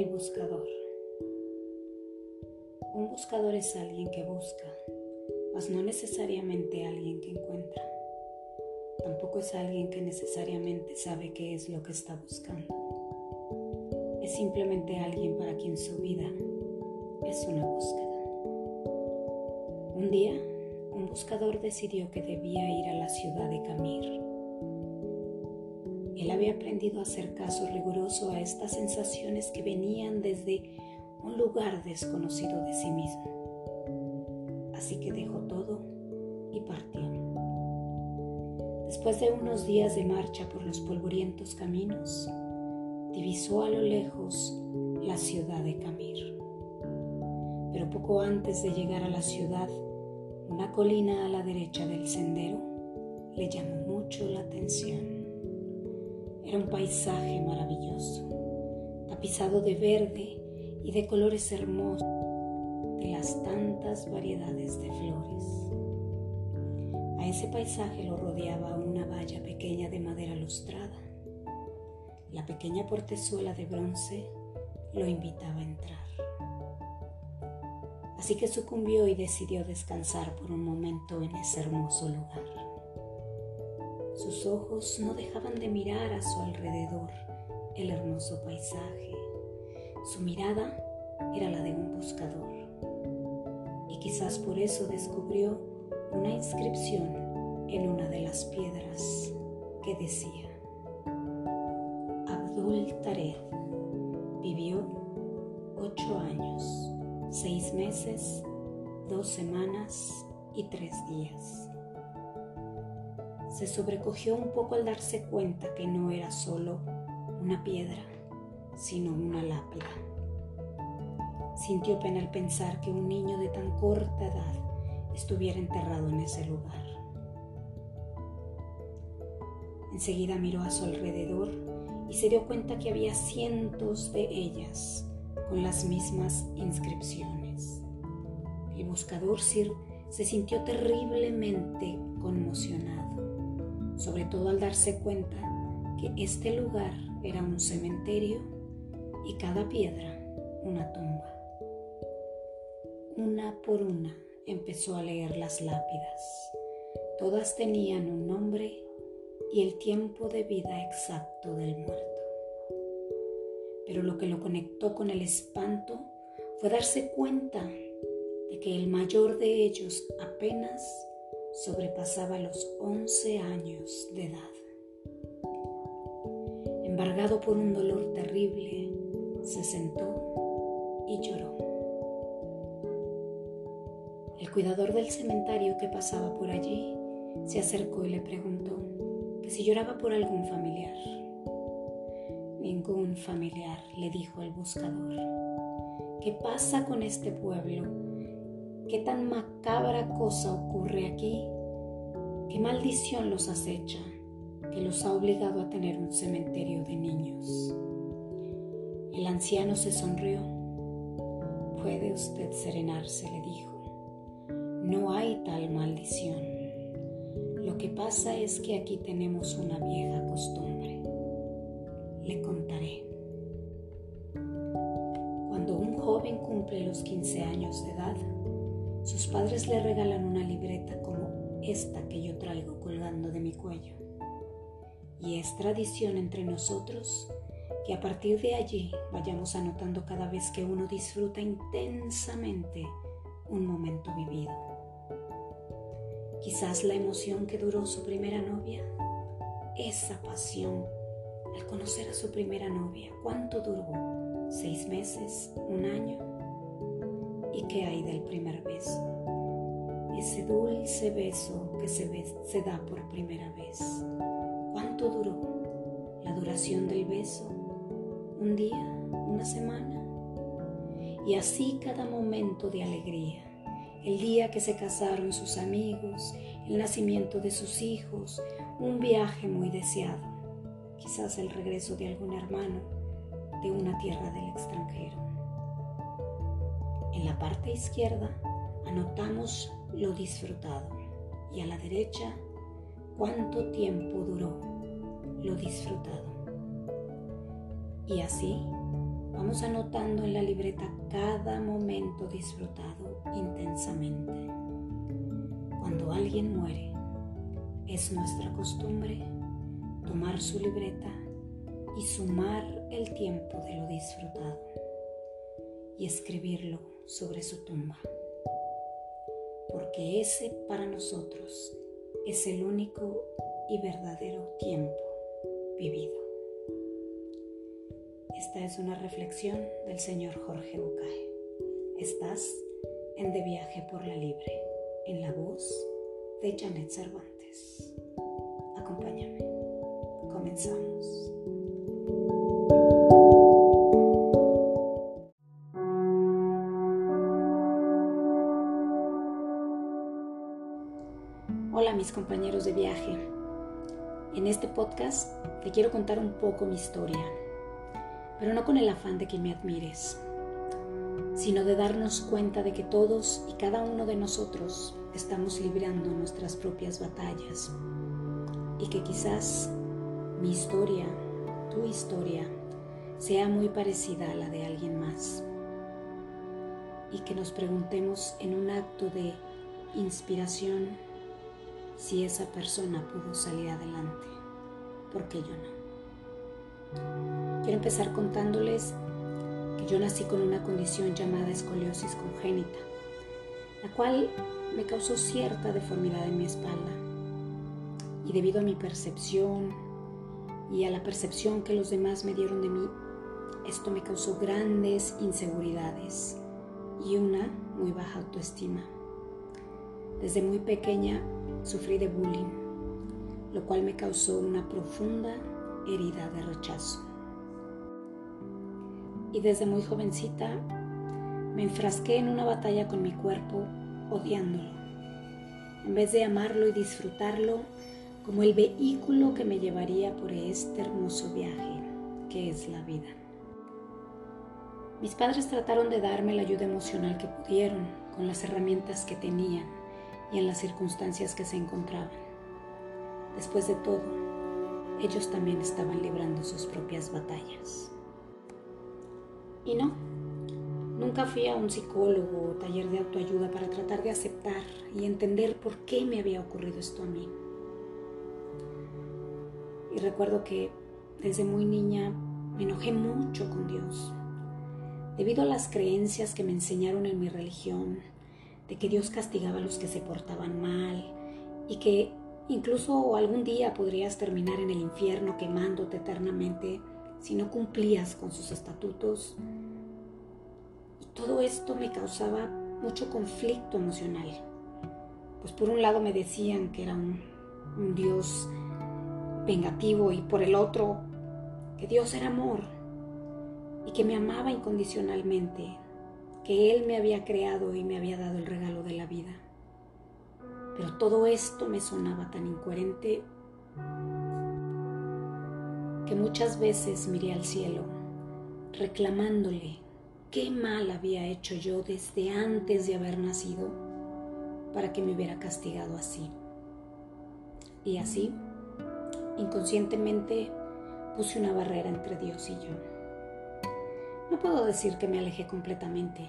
El buscador. Un buscador es alguien que busca, mas no necesariamente alguien que encuentra. Tampoco es alguien que necesariamente sabe qué es lo que está buscando. Es simplemente alguien para quien su vida es una búsqueda. Un día, un buscador decidió que debía ir a la ciudad de Camir él había aprendido a hacer caso riguroso a estas sensaciones que venían desde un lugar desconocido de sí mismo. Así que dejó todo y partió. Después de unos días de marcha por los polvorientos caminos, divisó a lo lejos la ciudad de Camir. Pero poco antes de llegar a la ciudad, una colina a la derecha del sendero le llamó mucho la atención. Era un paisaje maravilloso, tapizado de verde y de colores hermosos, de las tantas variedades de flores. A ese paisaje lo rodeaba una valla pequeña de madera lustrada. La pequeña portezuela de bronce lo invitaba a entrar. Así que sucumbió y decidió descansar por un momento en ese hermoso lugar. Sus ojos no dejaban de mirar a su alrededor el hermoso paisaje. Su mirada era la de un buscador. Y quizás por eso descubrió una inscripción en una de las piedras que decía, Abdul Tared vivió ocho años, seis meses, dos semanas y tres días se sobrecogió un poco al darse cuenta que no era solo una piedra, sino una lápida. Sintió pena al pensar que un niño de tan corta edad estuviera enterrado en ese lugar. Enseguida miró a su alrededor y se dio cuenta que había cientos de ellas con las mismas inscripciones. El buscador Sir se sintió terriblemente conmocionado sobre todo al darse cuenta que este lugar era un cementerio y cada piedra una tumba. Una por una empezó a leer las lápidas. Todas tenían un nombre y el tiempo de vida exacto del muerto. Pero lo que lo conectó con el espanto fue darse cuenta de que el mayor de ellos apenas sobrepasaba los 11 años de edad. Embargado por un dolor terrible, se sentó y lloró. El cuidador del cementerio que pasaba por allí se acercó y le preguntó que si lloraba por algún familiar. Ningún familiar, le dijo el buscador. ¿Qué pasa con este pueblo? ¿Qué tan macabra cosa ocurre aquí? ¿Qué maldición los acecha que los ha obligado a tener un cementerio de niños? El anciano se sonrió. Puede usted serenarse, le dijo. No hay tal maldición. Lo que pasa es que aquí tenemos una vieja costumbre. Le contaré. Cuando un joven cumple los 15 años de edad, sus padres le regalan una libreta como esta que yo traigo colgando de mi cuello. Y es tradición entre nosotros que a partir de allí vayamos anotando cada vez que uno disfruta intensamente un momento vivido. Quizás la emoción que duró su primera novia, esa pasión al conocer a su primera novia, ¿cuánto duró? ¿Seis meses? ¿Un año? ¿Y qué hay del primer beso? Dulce beso que se, se da por primera vez. ¿Cuánto duró? ¿La duración del beso? ¿Un día? ¿Una semana? Y así cada momento de alegría. El día que se casaron sus amigos, el nacimiento de sus hijos, un viaje muy deseado, quizás el regreso de algún hermano de una tierra del extranjero. En la parte izquierda anotamos lo disfrutado y a la derecha cuánto tiempo duró lo disfrutado. Y así, vamos anotando en la libreta cada momento disfrutado intensamente. Cuando alguien muere, es nuestra costumbre tomar su libreta y sumar el tiempo de lo disfrutado y escribirlo sobre su tumba. Porque ese para nosotros es el único y verdadero tiempo vivido. Esta es una reflexión del señor Jorge Bucay. Estás en De Viaje por la Libre, en la voz de Janet Cervantes. Acompáñame. Comenzamos. Mis compañeros de viaje. En este podcast te quiero contar un poco mi historia, pero no con el afán de que me admires, sino de darnos cuenta de que todos y cada uno de nosotros estamos librando nuestras propias batallas y que quizás mi historia, tu historia, sea muy parecida a la de alguien más y que nos preguntemos en un acto de inspiración si esa persona pudo salir adelante, ¿por qué yo no? Quiero empezar contándoles que yo nací con una condición llamada escoliosis congénita, la cual me causó cierta deformidad en mi espalda. Y debido a mi percepción y a la percepción que los demás me dieron de mí, esto me causó grandes inseguridades y una muy baja autoestima. Desde muy pequeña sufrí de bullying, lo cual me causó una profunda herida de rechazo. Y desde muy jovencita me enfrasqué en una batalla con mi cuerpo odiándolo, en vez de amarlo y disfrutarlo como el vehículo que me llevaría por este hermoso viaje que es la vida. Mis padres trataron de darme la ayuda emocional que pudieron con las herramientas que tenían y en las circunstancias que se encontraban. Después de todo, ellos también estaban librando sus propias batallas. Y no, nunca fui a un psicólogo o taller de autoayuda para tratar de aceptar y entender por qué me había ocurrido esto a mí. Y recuerdo que desde muy niña me enojé mucho con Dios, debido a las creencias que me enseñaron en mi religión, de que Dios castigaba a los que se portaban mal y que incluso algún día podrías terminar en el infierno quemándote eternamente si no cumplías con sus estatutos. Y todo esto me causaba mucho conflicto emocional. Pues por un lado me decían que era un, un Dios vengativo y por el otro que Dios era amor y que me amaba incondicionalmente que Él me había creado y me había dado el regalo de la vida. Pero todo esto me sonaba tan incoherente que muchas veces miré al cielo reclamándole qué mal había hecho yo desde antes de haber nacido para que me hubiera castigado así. Y así, inconscientemente, puse una barrera entre Dios y yo. No puedo decir que me alejé completamente.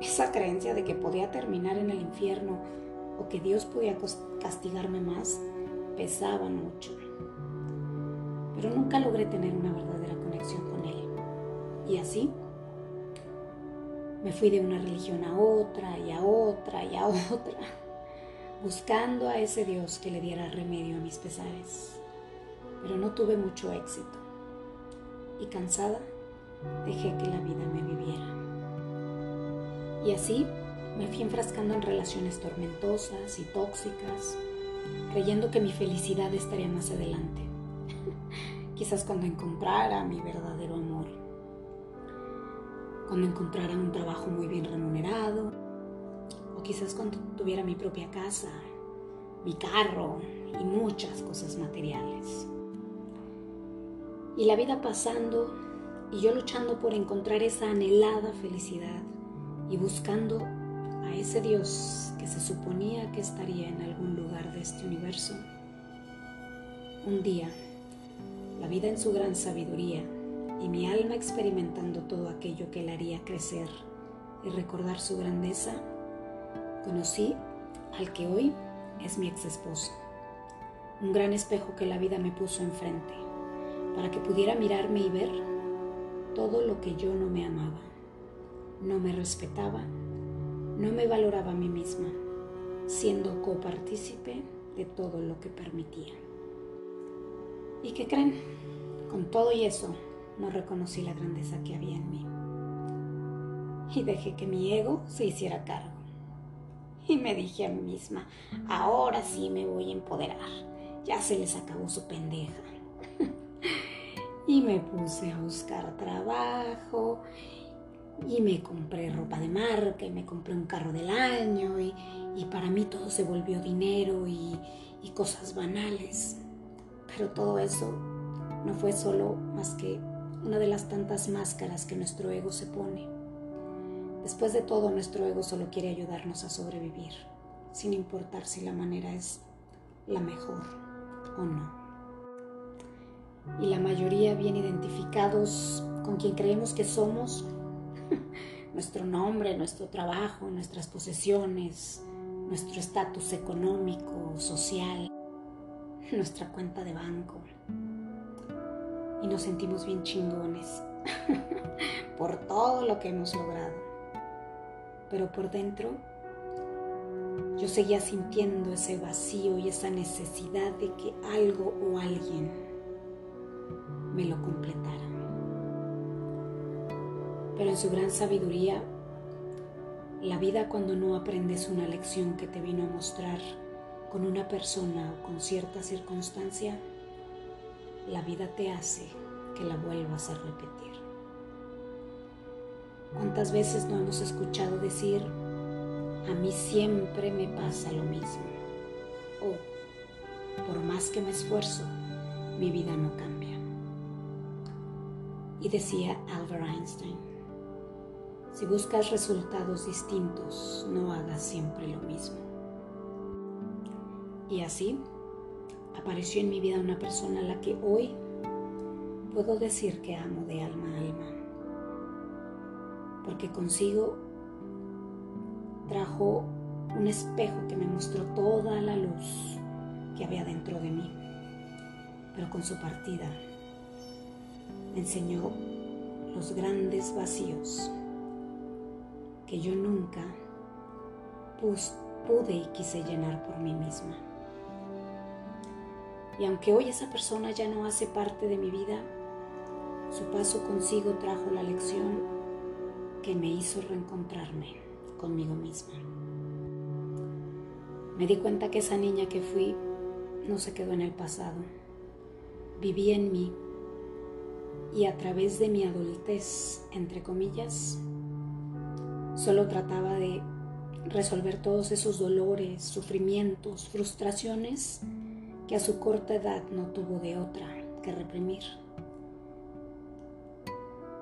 Esa creencia de que podía terminar en el infierno o que Dios podía castigarme más pesaba mucho. Pero nunca logré tener una verdadera conexión con Él. Y así me fui de una religión a otra y a otra y a otra, buscando a ese Dios que le diera remedio a mis pesares. Pero no tuve mucho éxito. Y cansada, dejé que la vida me viviera. Y así me fui enfrascando en relaciones tormentosas y tóxicas, creyendo que mi felicidad estaría más adelante. Quizás cuando encontrara mi verdadero amor, cuando encontrara un trabajo muy bien remunerado, o quizás cuando tuviera mi propia casa, mi carro y muchas cosas materiales. Y la vida pasando y yo luchando por encontrar esa anhelada felicidad y buscando a ese Dios que se suponía que estaría en algún lugar de este universo. Un día, la vida en su gran sabiduría y mi alma experimentando todo aquello que la haría crecer y recordar su grandeza, conocí al que hoy es mi ex esposo. Un gran espejo que la vida me puso enfrente para que pudiera mirarme y ver todo lo que yo no me amaba, no me respetaba, no me valoraba a mí misma, siendo copartícipe de todo lo que permitía. ¿Y qué creen? Con todo y eso, no reconocí la grandeza que había en mí. Y dejé que mi ego se hiciera cargo. Y me dije a mí misma, ahora sí me voy a empoderar. Ya se les acabó su pendeja. Y me puse a buscar trabajo y me compré ropa de marca y me compré un carro del año y, para mí todo se volvió dinero y, y cosas banales. Pero todo eso no fue solo más que una de las tantas máscaras que nuestro ego se pone. Después de todo, nuestro ego solo quiere ayudarnos a sobrevivir, sin importar si la manera es la mejor o no. Y la mayoría bien identificados con quien creemos que somos, nuestro nombre, nuestro trabajo, nuestras posesiones, nuestro estatus económico, social, nuestra cuenta de banco y nos sentimos bien chingones por todo lo que hemos logrado. Pero por dentro yo seguía sintiendo ese vacío y esa necesidad de que algo o alguien me lo completara. Pero en su gran sabiduría, la vida cuando no aprendes una lección que te vino a mostrar con una persona o con cierta circunstancia, la vida te hace que la vuelvas a repetir. ¿Cuántas veces no hemos escuchado decir, a mí siempre me pasa lo mismo? O, por más que me esfuerzo, mi vida no cambia. Y decía Albert Einstein, si buscas resultados distintos, no hagas siempre lo mismo. Y así apareció en mi vida una persona a la que hoy puedo decir que amo de alma a alma, porque consigo trajo un espejo que me mostró toda la luz que había dentro de mí, pero con su partida enseñó los grandes vacíos que yo nunca pude y quise llenar por mí misma. Y aunque hoy esa persona ya no hace parte de mi vida, su paso consigo trajo la lección que me hizo reencontrarme conmigo misma. Me di cuenta que esa niña que fui no se quedó en el pasado. Vivía en mí y a través de mi adultez, entre comillas, solo trataba de resolver todos esos dolores, sufrimientos, frustraciones que a su corta edad no tuvo de otra que reprimir.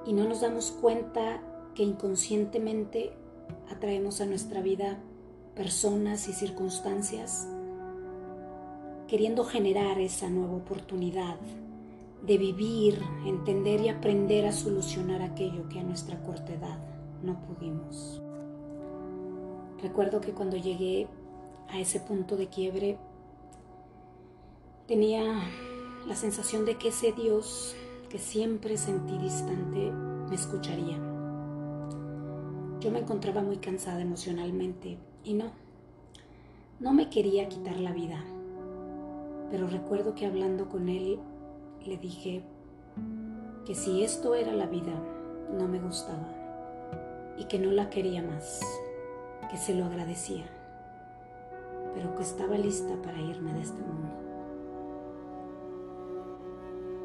Y no nos damos cuenta que inconscientemente atraemos a nuestra vida personas y circunstancias queriendo generar esa nueva oportunidad de vivir, entender y aprender a solucionar aquello que a nuestra corta edad no pudimos. Recuerdo que cuando llegué a ese punto de quiebre, Tenía la sensación de que ese Dios que siempre sentí distante me escucharía. Yo me encontraba muy cansada emocionalmente y no, no me quería quitar la vida. Pero recuerdo que hablando con él le dije que si esto era la vida, no me gustaba y que no la quería más, que se lo agradecía, pero que estaba lista para irme de este mundo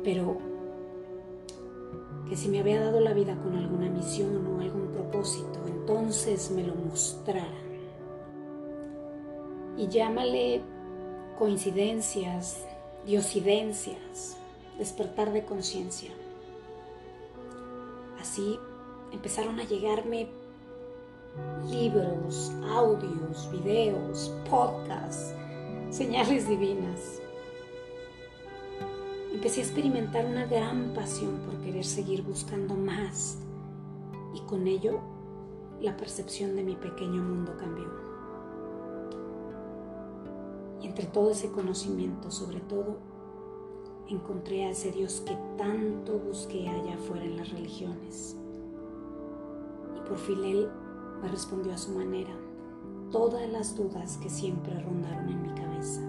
pero que si me había dado la vida con alguna misión o algún propósito, entonces me lo mostrara. Y llámale coincidencias, diosidencias, despertar de conciencia. Así empezaron a llegarme libros, audios, videos, podcasts, señales divinas empecé a experimentar una gran pasión por querer seguir buscando más y con ello la percepción de mi pequeño mundo cambió. Y entre todo ese conocimiento, sobre todo, encontré a ese Dios que tanto busqué allá afuera en las religiones. Y por fin Él me respondió a su manera todas las dudas que siempre rondaron en mi cabeza.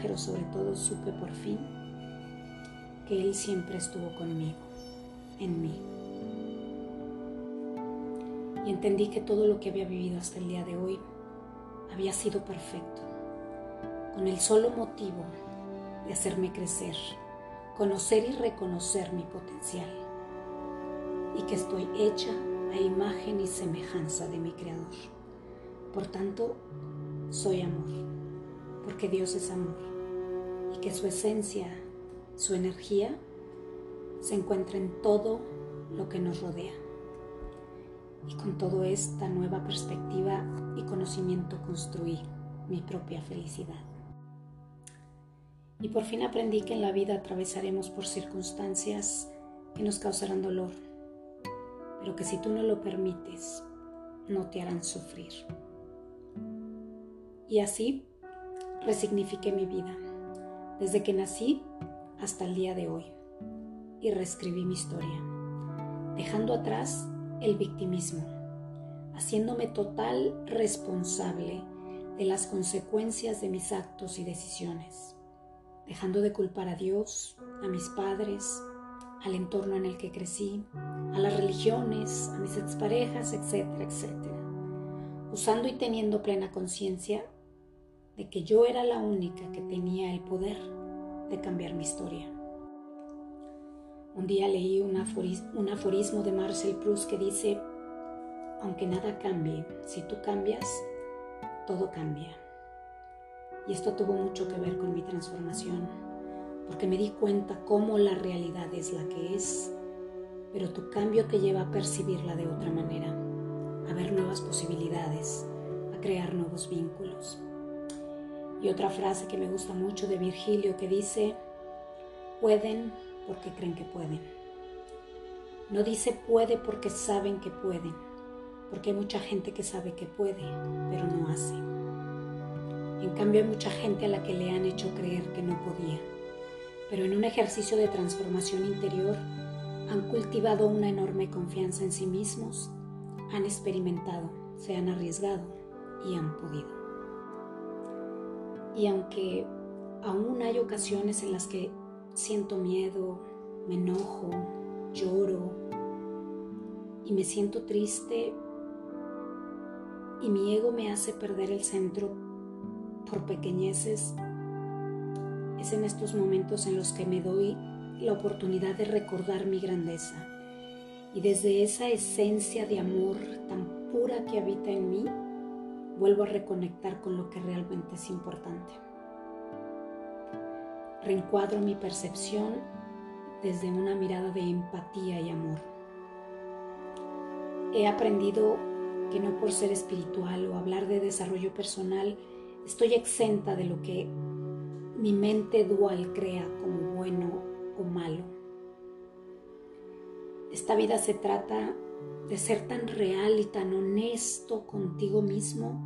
Pero sobre todo supe por fin que Él siempre estuvo conmigo, en mí. Y entendí que todo lo que había vivido hasta el día de hoy había sido perfecto, con el solo motivo de hacerme crecer, conocer y reconocer mi potencial, y que estoy hecha a imagen y semejanza de mi Creador. Por tanto, soy amor, porque Dios es amor, y que su esencia, su energía, se encuentra en todo lo que nos rodea. Y con toda esta nueva perspectiva y conocimiento construí mi propia felicidad. Y por fin aprendí que en la vida atravesaremos por circunstancias que nos causarán dolor, pero que si tú no lo permites, no te harán sufrir. Y así resignifiqué mi vida, desde que nací hasta el día de hoy, y reescribí mi historia, dejando atrás el victimismo, haciéndome total responsable de las consecuencias de mis actos y decisiones, dejando de culpar a Dios, a mis padres, al entorno en el que crecí, a las religiones, a mis exparejas, etcétera, etcétera, usando y teniendo plena conciencia de que yo era la única que tenía el poder de cambiar mi historia. Un día leí un, aforismo de Marcel Proust que dice, aunque nada cambie, si tú cambias, todo cambia. Y esto tuvo mucho que ver con mi transformación, porque me di cuenta cómo la realidad es la que es, pero tu cambio te lleva a percibirla de otra manera, a ver nuevas posibilidades, a crear nuevos vínculos. Y otra frase que me gusta mucho de Virgilio que dice, pueden porque creen que pueden. No dice puede porque saben que pueden, porque hay mucha gente que sabe que puede, pero no hace. En cambio hay mucha gente a la que le han hecho creer que no podía, pero en un ejercicio de transformación interior han cultivado una enorme confianza en sí mismos, han experimentado, se han arriesgado y han podido. Y aunque aún hay ocasiones en las que siento miedo, me enojo, lloro y me siento triste y mi ego me hace perder el centro por pequeñeces, es en estos momentos en los que me doy la oportunidad de recordar mi grandeza y desde esa esencia de amor tan pura que habita en mí, vuelvo a reconectar con lo que realmente es importante reencuadro mi percepción desde una mirada de empatía y amor. He aprendido que no por ser espiritual o hablar de desarrollo personal estoy exenta de lo que mi mente dual crea como bueno o malo. Esta vida se trata de ser tan real y tan honesto contigo mismo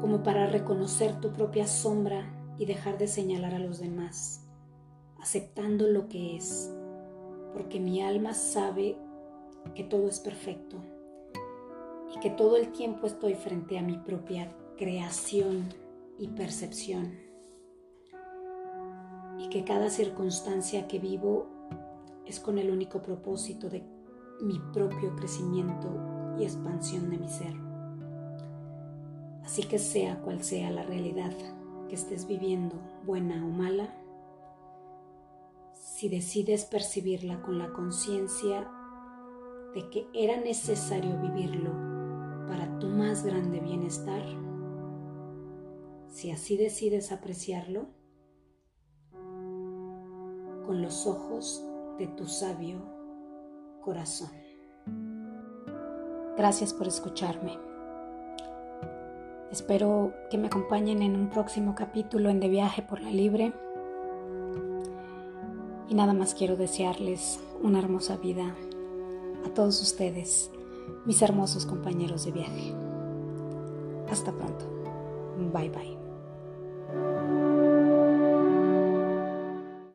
como para reconocer tu propia sombra y dejar de señalar a los demás, aceptando lo que es, porque mi alma sabe que todo es perfecto y que todo el tiempo estoy frente a mi propia creación y percepción y que cada circunstancia que vivo es con el único propósito de mi propio crecimiento y expansión de mi ser. Así que sea cual sea la realidad que estés viviendo, buena o mala, si decides percibirla con la conciencia de que era necesario vivirlo para tu más grande bienestar, si así decides apreciarlo, con los ojos de tu sabio corazón. Gracias por escucharme. Espero que me acompañen en un próximo capítulo en De Viaje por la Libre. Y nada más quiero desearles una hermosa vida a todos ustedes, mis hermosos compañeros de viaje. Hasta pronto. Bye bye.